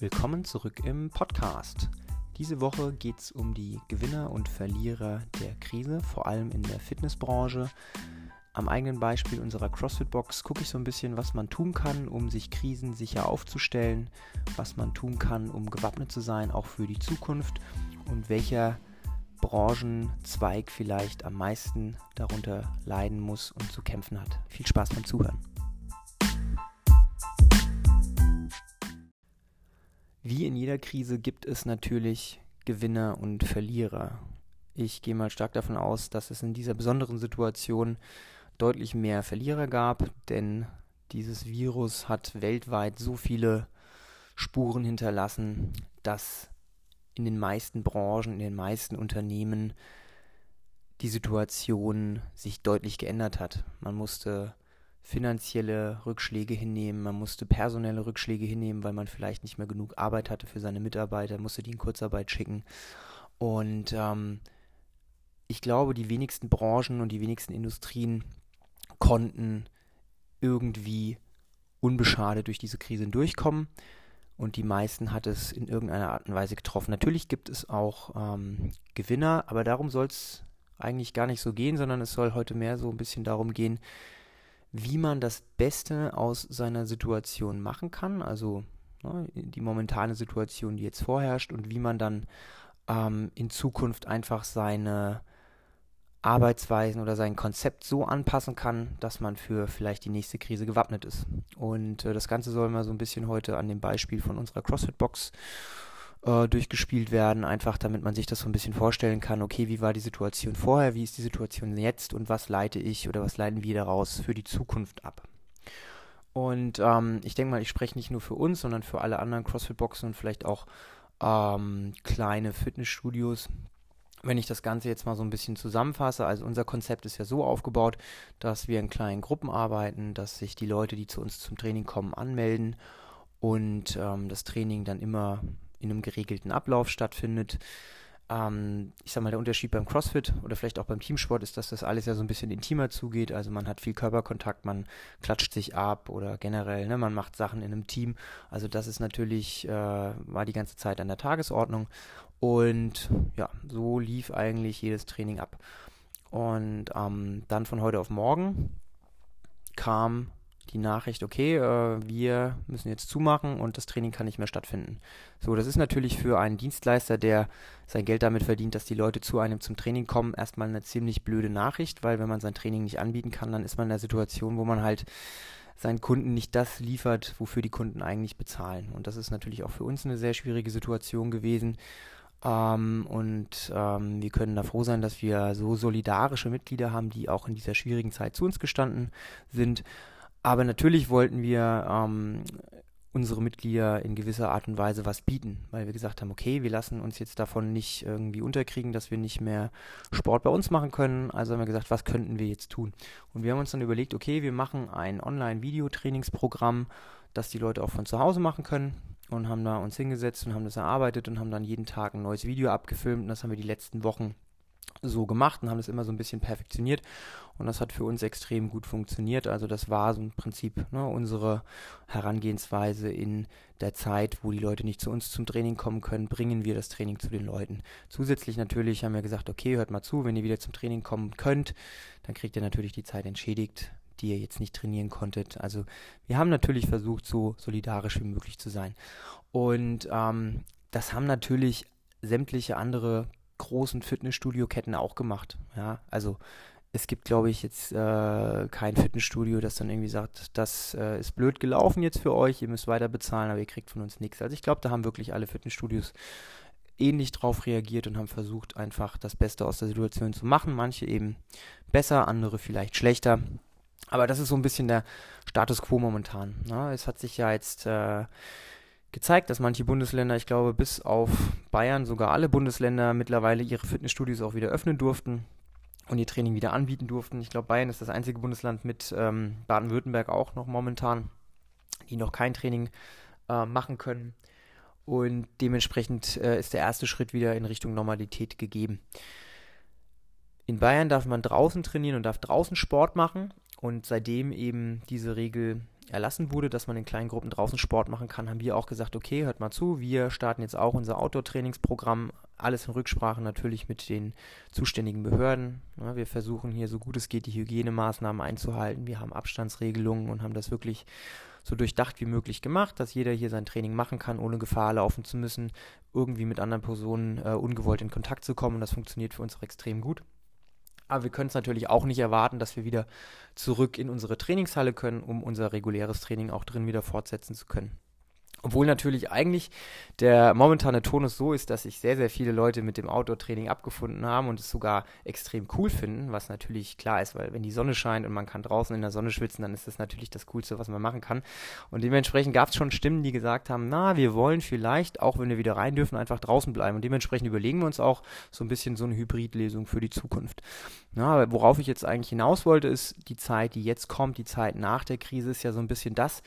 Willkommen zurück im Podcast. Diese Woche geht es um die Gewinner und Verlierer der Krise, vor allem in der Fitnessbranche. Am eigenen Beispiel unserer CrossFit-Box gucke ich so ein bisschen, was man tun kann, um sich krisensicher aufzustellen, was man tun kann, um gewappnet zu sein, auch für die Zukunft und welcher Branchenzweig vielleicht am meisten darunter leiden muss und zu kämpfen hat. Viel Spaß beim Zuhören. Wie in jeder Krise gibt es natürlich Gewinner und Verlierer. Ich gehe mal stark davon aus, dass es in dieser besonderen Situation deutlich mehr Verlierer gab, denn dieses Virus hat weltweit so viele Spuren hinterlassen, dass in den meisten Branchen, in den meisten Unternehmen die Situation sich deutlich geändert hat. Man musste finanzielle Rückschläge hinnehmen, man musste personelle Rückschläge hinnehmen, weil man vielleicht nicht mehr genug Arbeit hatte für seine Mitarbeiter, musste die in Kurzarbeit schicken. Und ähm, ich glaube, die wenigsten Branchen und die wenigsten Industrien konnten irgendwie unbeschadet durch diese Krise durchkommen. Und die meisten hat es in irgendeiner Art und Weise getroffen. Natürlich gibt es auch ähm, Gewinner, aber darum soll es eigentlich gar nicht so gehen, sondern es soll heute mehr so ein bisschen darum gehen, wie man das Beste aus seiner Situation machen kann, also ne, die momentane Situation, die jetzt vorherrscht, und wie man dann ähm, in Zukunft einfach seine Arbeitsweisen oder sein Konzept so anpassen kann, dass man für vielleicht die nächste Krise gewappnet ist. Und äh, das Ganze soll mal so ein bisschen heute an dem Beispiel von unserer CrossFit-Box äh, durchgespielt werden, einfach damit man sich das so ein bisschen vorstellen kann, okay, wie war die Situation vorher, wie ist die Situation jetzt und was leite ich oder was leiten wir daraus für die Zukunft ab. Und ähm, ich denke mal, ich spreche nicht nur für uns, sondern für alle anderen CrossFit-Boxen und vielleicht auch ähm, kleine Fitnessstudios. Wenn ich das Ganze jetzt mal so ein bisschen zusammenfasse, also unser Konzept ist ja so aufgebaut, dass wir in kleinen Gruppen arbeiten, dass sich die Leute, die zu uns zum Training kommen, anmelden und ähm, das Training dann immer in einem geregelten Ablauf stattfindet. Ähm, ich sag mal, der Unterschied beim CrossFit oder vielleicht auch beim Teamsport ist, dass das alles ja so ein bisschen intimer zugeht. Also man hat viel Körperkontakt, man klatscht sich ab oder generell, ne, man macht Sachen in einem Team. Also das ist natürlich, äh, war die ganze Zeit an der Tagesordnung. Und ja, so lief eigentlich jedes Training ab. Und ähm, dann von heute auf morgen kam die Nachricht, okay, äh, wir müssen jetzt zumachen und das Training kann nicht mehr stattfinden. So, das ist natürlich für einen Dienstleister, der sein Geld damit verdient, dass die Leute zu einem zum Training kommen, erstmal eine ziemlich blöde Nachricht, weil wenn man sein Training nicht anbieten kann, dann ist man in der Situation, wo man halt seinen Kunden nicht das liefert, wofür die Kunden eigentlich bezahlen. Und das ist natürlich auch für uns eine sehr schwierige Situation gewesen. Ähm, und ähm, wir können da froh sein, dass wir so solidarische Mitglieder haben, die auch in dieser schwierigen Zeit zu uns gestanden sind. Aber natürlich wollten wir ähm, unsere Mitglieder in gewisser Art und Weise was bieten, weil wir gesagt haben, okay, wir lassen uns jetzt davon nicht irgendwie unterkriegen, dass wir nicht mehr Sport bei uns machen können. Also haben wir gesagt, was könnten wir jetzt tun? Und wir haben uns dann überlegt, okay, wir machen ein Online-Videotrainingsprogramm, das die Leute auch von zu Hause machen können und haben da uns hingesetzt und haben das erarbeitet und haben dann jeden Tag ein neues Video abgefilmt und das haben wir die letzten Wochen so gemacht und haben das immer so ein bisschen perfektioniert und das hat für uns extrem gut funktioniert. Also das war so im Prinzip ne, unsere Herangehensweise in der Zeit, wo die Leute nicht zu uns zum Training kommen können, bringen wir das Training zu den Leuten. Zusätzlich natürlich haben wir gesagt, okay, hört mal zu, wenn ihr wieder zum Training kommen könnt, dann kriegt ihr natürlich die Zeit entschädigt, die ihr jetzt nicht trainieren konntet. Also wir haben natürlich versucht, so solidarisch wie möglich zu sein. Und ähm, das haben natürlich sämtliche andere großen Fitnessstudio-Ketten auch gemacht. Ja, also es gibt, glaube ich, jetzt äh, kein Fitnessstudio, das dann irgendwie sagt, das äh, ist blöd gelaufen jetzt für euch, ihr müsst weiter bezahlen, aber ihr kriegt von uns nichts. Also ich glaube, da haben wirklich alle Fitnessstudios ähnlich drauf reagiert und haben versucht, einfach das Beste aus der Situation zu machen. Manche eben besser, andere vielleicht schlechter. Aber das ist so ein bisschen der Status quo momentan. Ne? Es hat sich ja jetzt äh, gezeigt, dass manche Bundesländer, ich glaube bis auf Bayern, sogar alle Bundesländer mittlerweile ihre Fitnessstudios auch wieder öffnen durften und ihr Training wieder anbieten durften. Ich glaube, Bayern ist das einzige Bundesland mit ähm, Baden-Württemberg auch noch momentan, die noch kein Training äh, machen können. Und dementsprechend äh, ist der erste Schritt wieder in Richtung Normalität gegeben. In Bayern darf man draußen trainieren und darf draußen Sport machen. Und seitdem eben diese Regel erlassen wurde, dass man in kleinen Gruppen draußen Sport machen kann, haben wir auch gesagt, okay, hört mal zu, wir starten jetzt auch unser Outdoor-Trainingsprogramm, alles in Rücksprache natürlich mit den zuständigen Behörden. Ja, wir versuchen hier so gut es geht die Hygienemaßnahmen einzuhalten. Wir haben Abstandsregelungen und haben das wirklich so durchdacht wie möglich gemacht, dass jeder hier sein Training machen kann, ohne Gefahr laufen zu müssen, irgendwie mit anderen Personen äh, ungewollt in Kontakt zu kommen. Und das funktioniert für uns auch extrem gut. Aber wir können es natürlich auch nicht erwarten, dass wir wieder zurück in unsere Trainingshalle können, um unser reguläres Training auch drin wieder fortsetzen zu können. Obwohl natürlich eigentlich der momentane Tonus so ist, dass sich sehr, sehr viele Leute mit dem Outdoor-Training abgefunden haben und es sogar extrem cool finden, was natürlich klar ist, weil wenn die Sonne scheint und man kann draußen in der Sonne schwitzen, dann ist das natürlich das Coolste, was man machen kann. Und dementsprechend gab es schon Stimmen, die gesagt haben, na, wir wollen vielleicht, auch wenn wir wieder rein dürfen, einfach draußen bleiben. Und dementsprechend überlegen wir uns auch so ein bisschen so eine Hybridlesung für die Zukunft. Na, worauf ich jetzt eigentlich hinaus wollte, ist die Zeit, die jetzt kommt, die Zeit nach der Krise ist ja so ein bisschen das,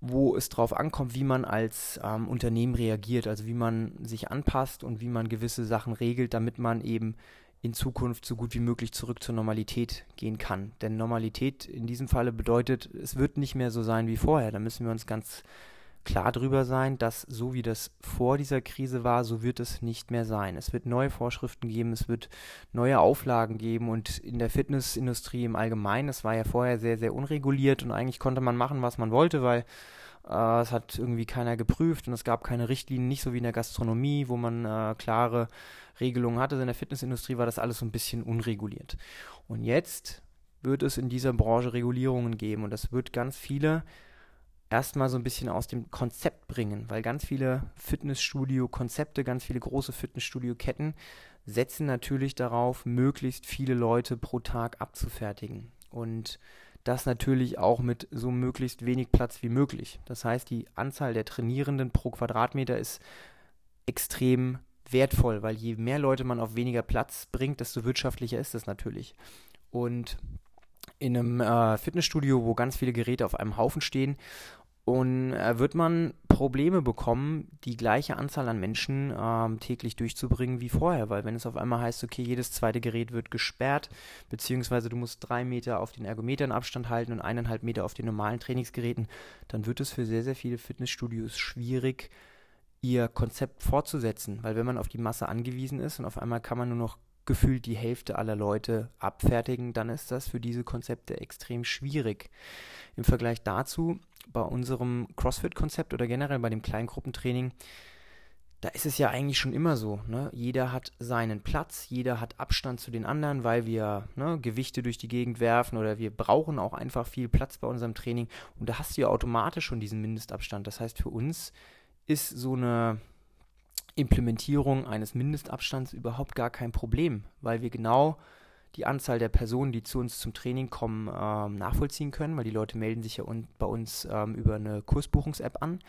wo es darauf ankommt, wie man als ähm, Unternehmen reagiert, also wie man sich anpasst und wie man gewisse Sachen regelt, damit man eben in Zukunft so gut wie möglich zurück zur Normalität gehen kann. Denn Normalität in diesem Falle bedeutet, es wird nicht mehr so sein wie vorher. Da müssen wir uns ganz klar drüber sein, dass so wie das vor dieser Krise war, so wird es nicht mehr sein. Es wird neue Vorschriften geben, es wird neue Auflagen geben und in der Fitnessindustrie im Allgemeinen, es war ja vorher sehr, sehr unreguliert und eigentlich konnte man machen, was man wollte, weil äh, es hat irgendwie keiner geprüft und es gab keine Richtlinien, nicht so wie in der Gastronomie, wo man äh, klare Regelungen hatte. In der Fitnessindustrie war das alles so ein bisschen unreguliert. Und jetzt wird es in dieser Branche Regulierungen geben und das wird ganz viele erstmal so ein bisschen aus dem Konzept bringen, weil ganz viele Fitnessstudio-Konzepte, ganz viele große Fitnessstudio-Ketten setzen natürlich darauf, möglichst viele Leute pro Tag abzufertigen. Und das natürlich auch mit so möglichst wenig Platz wie möglich. Das heißt, die Anzahl der Trainierenden pro Quadratmeter ist extrem wertvoll, weil je mehr Leute man auf weniger Platz bringt, desto wirtschaftlicher ist es natürlich. Und in einem äh, Fitnessstudio, wo ganz viele Geräte auf einem Haufen stehen und äh, wird man Probleme bekommen, die gleiche Anzahl an Menschen ähm, täglich durchzubringen wie vorher, weil wenn es auf einmal heißt, okay, jedes zweite Gerät wird gesperrt, beziehungsweise du musst drei Meter auf den Ergometern Abstand halten und eineinhalb Meter auf den normalen Trainingsgeräten, dann wird es für sehr, sehr viele Fitnessstudios schwierig, ihr Konzept fortzusetzen, weil wenn man auf die Masse angewiesen ist und auf einmal kann man nur noch gefühlt die Hälfte aller Leute abfertigen, dann ist das für diese Konzepte extrem schwierig. Im Vergleich dazu, bei unserem CrossFit-Konzept oder generell bei dem Kleingruppentraining, da ist es ja eigentlich schon immer so. Ne? Jeder hat seinen Platz, jeder hat Abstand zu den anderen, weil wir ne, Gewichte durch die Gegend werfen oder wir brauchen auch einfach viel Platz bei unserem Training. Und da hast du ja automatisch schon diesen Mindestabstand. Das heißt, für uns ist so eine Implementierung eines Mindestabstands überhaupt gar kein Problem, weil wir genau die Anzahl der Personen, die zu uns zum Training kommen, ähm, nachvollziehen können, weil die Leute melden sich ja un bei uns ähm, über eine Kursbuchungs-App an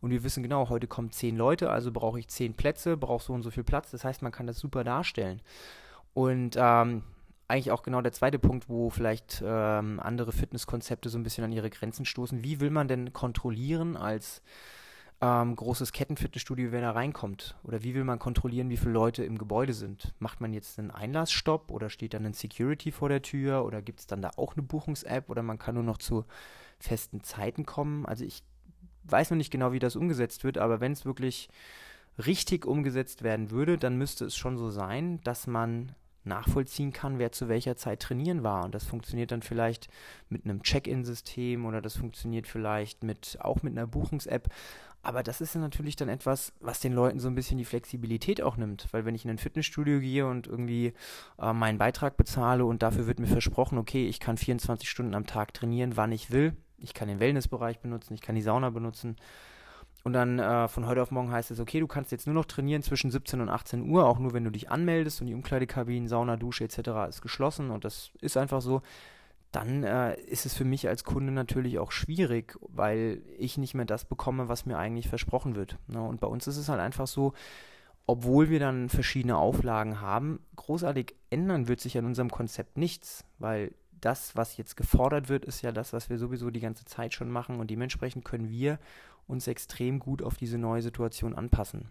und wir wissen genau, heute kommen zehn Leute, also brauche ich zehn Plätze, brauche so und so viel Platz. Das heißt, man kann das super darstellen. Und ähm, eigentlich auch genau der zweite Punkt, wo vielleicht ähm, andere Fitnesskonzepte so ein bisschen an ihre Grenzen stoßen. Wie will man denn kontrollieren als ähm, großes Kettenfitnessstudio, wer da reinkommt? Oder wie will man kontrollieren, wie viele Leute im Gebäude sind? Macht man jetzt einen Einlassstopp oder steht dann ein Security vor der Tür oder gibt es dann da auch eine Buchungs-App oder man kann nur noch zu festen Zeiten kommen? Also ich weiß noch nicht genau, wie das umgesetzt wird, aber wenn es wirklich richtig umgesetzt werden würde, dann müsste es schon so sein, dass man nachvollziehen kann, wer zu welcher Zeit trainieren war. Und das funktioniert dann vielleicht mit einem Check-in-System oder das funktioniert vielleicht mit auch mit einer Buchungs-App. Aber das ist natürlich dann etwas, was den Leuten so ein bisschen die Flexibilität auch nimmt. Weil wenn ich in ein Fitnessstudio gehe und irgendwie äh, meinen Beitrag bezahle und dafür wird mir versprochen, okay, ich kann 24 Stunden am Tag trainieren, wann ich will. Ich kann den Wellnessbereich benutzen, ich kann die Sauna benutzen. Und dann äh, von heute auf morgen heißt es, okay, du kannst jetzt nur noch trainieren zwischen 17 und 18 Uhr, auch nur wenn du dich anmeldest und die Umkleidekabinen, Sauna, Dusche etc. ist geschlossen und das ist einfach so dann äh, ist es für mich als Kunde natürlich auch schwierig, weil ich nicht mehr das bekomme, was mir eigentlich versprochen wird. Ne? Und bei uns ist es halt einfach so, obwohl wir dann verschiedene Auflagen haben, großartig ändern wird sich an unserem Konzept nichts, weil das, was jetzt gefordert wird, ist ja das, was wir sowieso die ganze Zeit schon machen und dementsprechend können wir uns extrem gut auf diese neue Situation anpassen.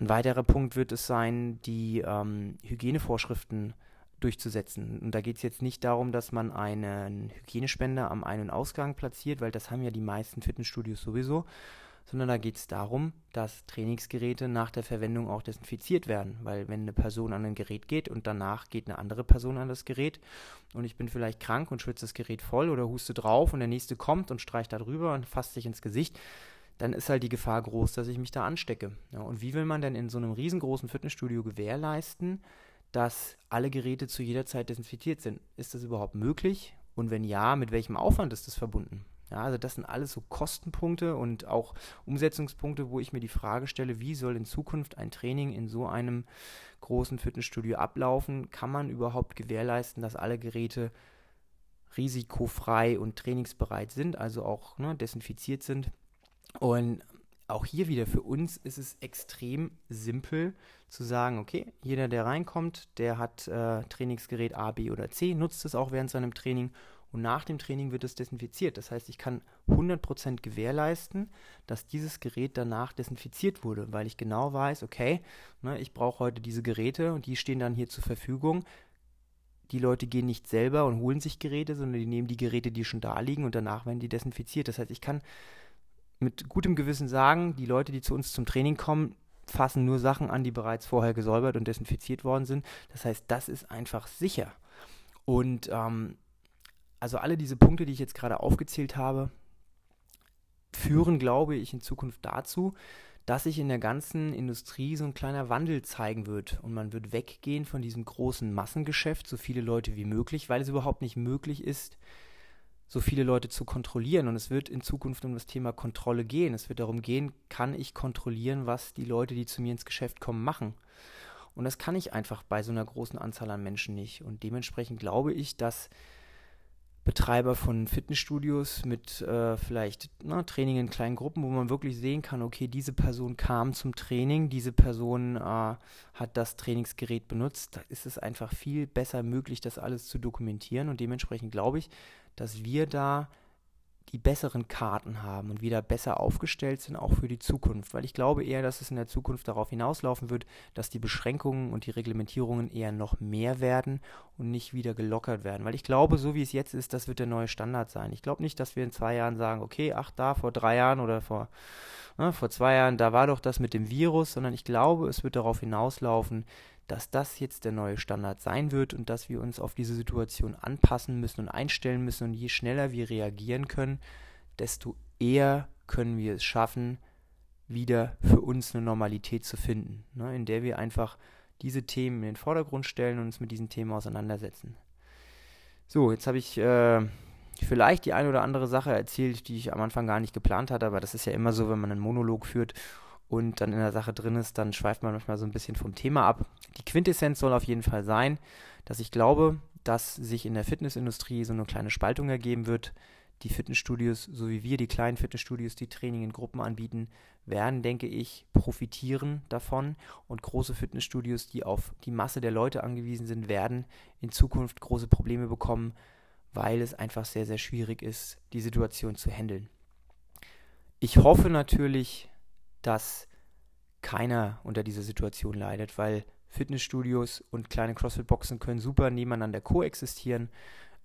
Ein weiterer Punkt wird es sein, die ähm, Hygienevorschriften durchzusetzen. Und da geht es jetzt nicht darum, dass man einen Hygienespender am Ein- und Ausgang platziert, weil das haben ja die meisten Fitnessstudios sowieso, sondern da geht es darum, dass Trainingsgeräte nach der Verwendung auch desinfiziert werden. Weil wenn eine Person an ein Gerät geht und danach geht eine andere Person an das Gerät und ich bin vielleicht krank und schwitze das Gerät voll oder huste drauf und der nächste kommt und streicht da drüber und fasst sich ins Gesicht, dann ist halt die Gefahr groß, dass ich mich da anstecke. Ja, und wie will man denn in so einem riesengroßen Fitnessstudio gewährleisten, dass alle Geräte zu jeder Zeit desinfiziert sind? Ist das überhaupt möglich? Und wenn ja, mit welchem Aufwand ist das verbunden? Ja, also das sind alles so Kostenpunkte und auch Umsetzungspunkte, wo ich mir die Frage stelle, wie soll in Zukunft ein Training in so einem großen Fitnessstudio ablaufen? Kann man überhaupt gewährleisten, dass alle Geräte risikofrei und trainingsbereit sind, also auch ne, desinfiziert sind? Und auch hier wieder für uns ist es extrem simpel zu sagen, okay, jeder, der reinkommt, der hat äh, Trainingsgerät A, B oder C, nutzt es auch während seinem Training und nach dem Training wird es desinfiziert. Das heißt, ich kann 100% gewährleisten, dass dieses Gerät danach desinfiziert wurde, weil ich genau weiß, okay, ne, ich brauche heute diese Geräte und die stehen dann hier zur Verfügung. Die Leute gehen nicht selber und holen sich Geräte, sondern die nehmen die Geräte, die schon da liegen und danach werden die desinfiziert. Das heißt, ich kann mit gutem Gewissen sagen, die Leute, die zu uns zum Training kommen, fassen nur Sachen an, die bereits vorher gesäubert und desinfiziert worden sind. Das heißt, das ist einfach sicher. Und ähm, also alle diese Punkte, die ich jetzt gerade aufgezählt habe, führen, glaube ich, in Zukunft dazu, dass sich in der ganzen Industrie so ein kleiner Wandel zeigen wird. Und man wird weggehen von diesem großen Massengeschäft, so viele Leute wie möglich, weil es überhaupt nicht möglich ist, so viele Leute zu kontrollieren. Und es wird in Zukunft um das Thema Kontrolle gehen. Es wird darum gehen, kann ich kontrollieren, was die Leute, die zu mir ins Geschäft kommen, machen. Und das kann ich einfach bei so einer großen Anzahl an Menschen nicht. Und dementsprechend glaube ich, dass Betreiber von Fitnessstudios mit äh, vielleicht na, Training in kleinen Gruppen, wo man wirklich sehen kann, okay, diese Person kam zum Training, diese Person äh, hat das Trainingsgerät benutzt. Da ist es einfach viel besser möglich, das alles zu dokumentieren und dementsprechend glaube ich, dass wir da die besseren Karten haben und wieder besser aufgestellt sind, auch für die Zukunft. Weil ich glaube eher, dass es in der Zukunft darauf hinauslaufen wird, dass die Beschränkungen und die Reglementierungen eher noch mehr werden und nicht wieder gelockert werden. Weil ich glaube, so wie es jetzt ist, das wird der neue Standard sein. Ich glaube nicht, dass wir in zwei Jahren sagen, okay, ach da, vor drei Jahren oder vor, ne, vor zwei Jahren, da war doch das mit dem Virus, sondern ich glaube, es wird darauf hinauslaufen, dass das jetzt der neue Standard sein wird und dass wir uns auf diese Situation anpassen müssen und einstellen müssen. Und je schneller wir reagieren können, desto eher können wir es schaffen, wieder für uns eine Normalität zu finden, ne, in der wir einfach diese Themen in den Vordergrund stellen und uns mit diesen Themen auseinandersetzen. So, jetzt habe ich äh, vielleicht die eine oder andere Sache erzählt, die ich am Anfang gar nicht geplant hatte, aber das ist ja immer so, wenn man einen Monolog führt und dann in der Sache drin ist, dann schweift man manchmal so ein bisschen vom Thema ab. Die Quintessenz soll auf jeden Fall sein, dass ich glaube, dass sich in der Fitnessindustrie so eine kleine Spaltung ergeben wird. Die Fitnessstudios, so wie wir, die kleinen Fitnessstudios, die Training in Gruppen anbieten, werden, denke ich, profitieren davon. Und große Fitnessstudios, die auf die Masse der Leute angewiesen sind, werden in Zukunft große Probleme bekommen, weil es einfach sehr, sehr schwierig ist, die Situation zu handeln. Ich hoffe natürlich, dass keiner unter dieser Situation leidet, weil Fitnessstudios und kleine CrossFit-Boxen können super nebeneinander koexistieren.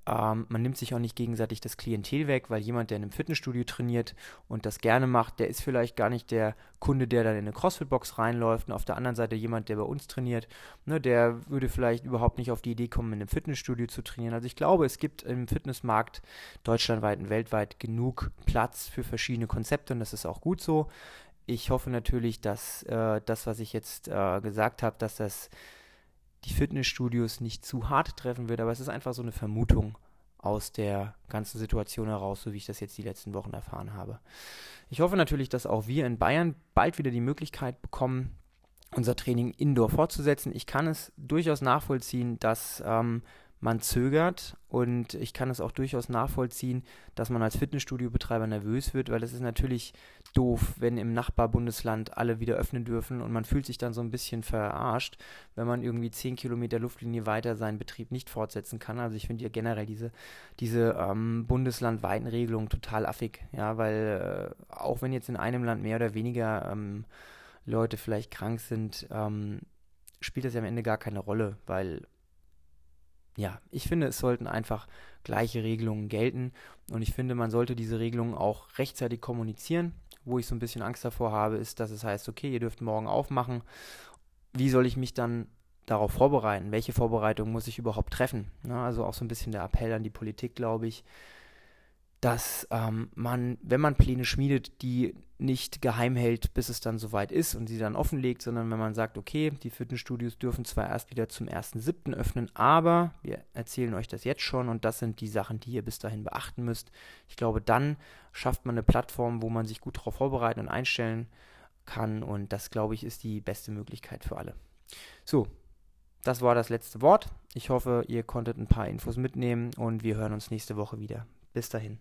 Ähm, man nimmt sich auch nicht gegenseitig das Klientel weg, weil jemand, der in einem Fitnessstudio trainiert und das gerne macht, der ist vielleicht gar nicht der Kunde, der dann in eine CrossFit-Box reinläuft. Und auf der anderen Seite jemand, der bei uns trainiert, ne, der würde vielleicht überhaupt nicht auf die Idee kommen, in einem Fitnessstudio zu trainieren. Also ich glaube, es gibt im Fitnessmarkt deutschlandweit und weltweit genug Platz für verschiedene Konzepte und das ist auch gut so ich hoffe natürlich, dass äh, das, was ich jetzt äh, gesagt habe, dass das die Fitnessstudios nicht zu hart treffen wird, aber es ist einfach so eine Vermutung aus der ganzen Situation heraus, so wie ich das jetzt die letzten Wochen erfahren habe. Ich hoffe natürlich, dass auch wir in Bayern bald wieder die Möglichkeit bekommen, unser Training indoor fortzusetzen. Ich kann es durchaus nachvollziehen, dass ähm, man zögert und ich kann es auch durchaus nachvollziehen, dass man als Fitnessstudio-Betreiber nervös wird, weil es ist natürlich doof, wenn im Nachbarbundesland alle wieder öffnen dürfen und man fühlt sich dann so ein bisschen verarscht, wenn man irgendwie 10 Kilometer Luftlinie weiter seinen Betrieb nicht fortsetzen kann. Also ich finde ja generell diese, diese ähm, bundeslandweiten Regelungen total affig, ja, weil äh, auch wenn jetzt in einem Land mehr oder weniger ähm, Leute vielleicht krank sind, ähm, spielt das ja am Ende gar keine Rolle, weil ja, ich finde, es sollten einfach gleiche Regelungen gelten. Und ich finde, man sollte diese Regelungen auch rechtzeitig kommunizieren. Wo ich so ein bisschen Angst davor habe, ist, dass es heißt, okay, ihr dürft morgen aufmachen. Wie soll ich mich dann darauf vorbereiten? Welche Vorbereitung muss ich überhaupt treffen? Ne? Also auch so ein bisschen der Appell an die Politik, glaube ich, dass ähm, man, wenn man Pläne schmiedet, die nicht geheim hält, bis es dann soweit ist und sie dann offenlegt, sondern wenn man sagt, okay, die Fitnessstudios dürfen zwar erst wieder zum 1.7. öffnen, aber wir erzählen euch das jetzt schon und das sind die Sachen, die ihr bis dahin beachten müsst. Ich glaube, dann schafft man eine Plattform, wo man sich gut darauf vorbereiten und einstellen kann und das, glaube ich, ist die beste Möglichkeit für alle. So, das war das letzte Wort. Ich hoffe, ihr konntet ein paar Infos mitnehmen und wir hören uns nächste Woche wieder. Bis dahin.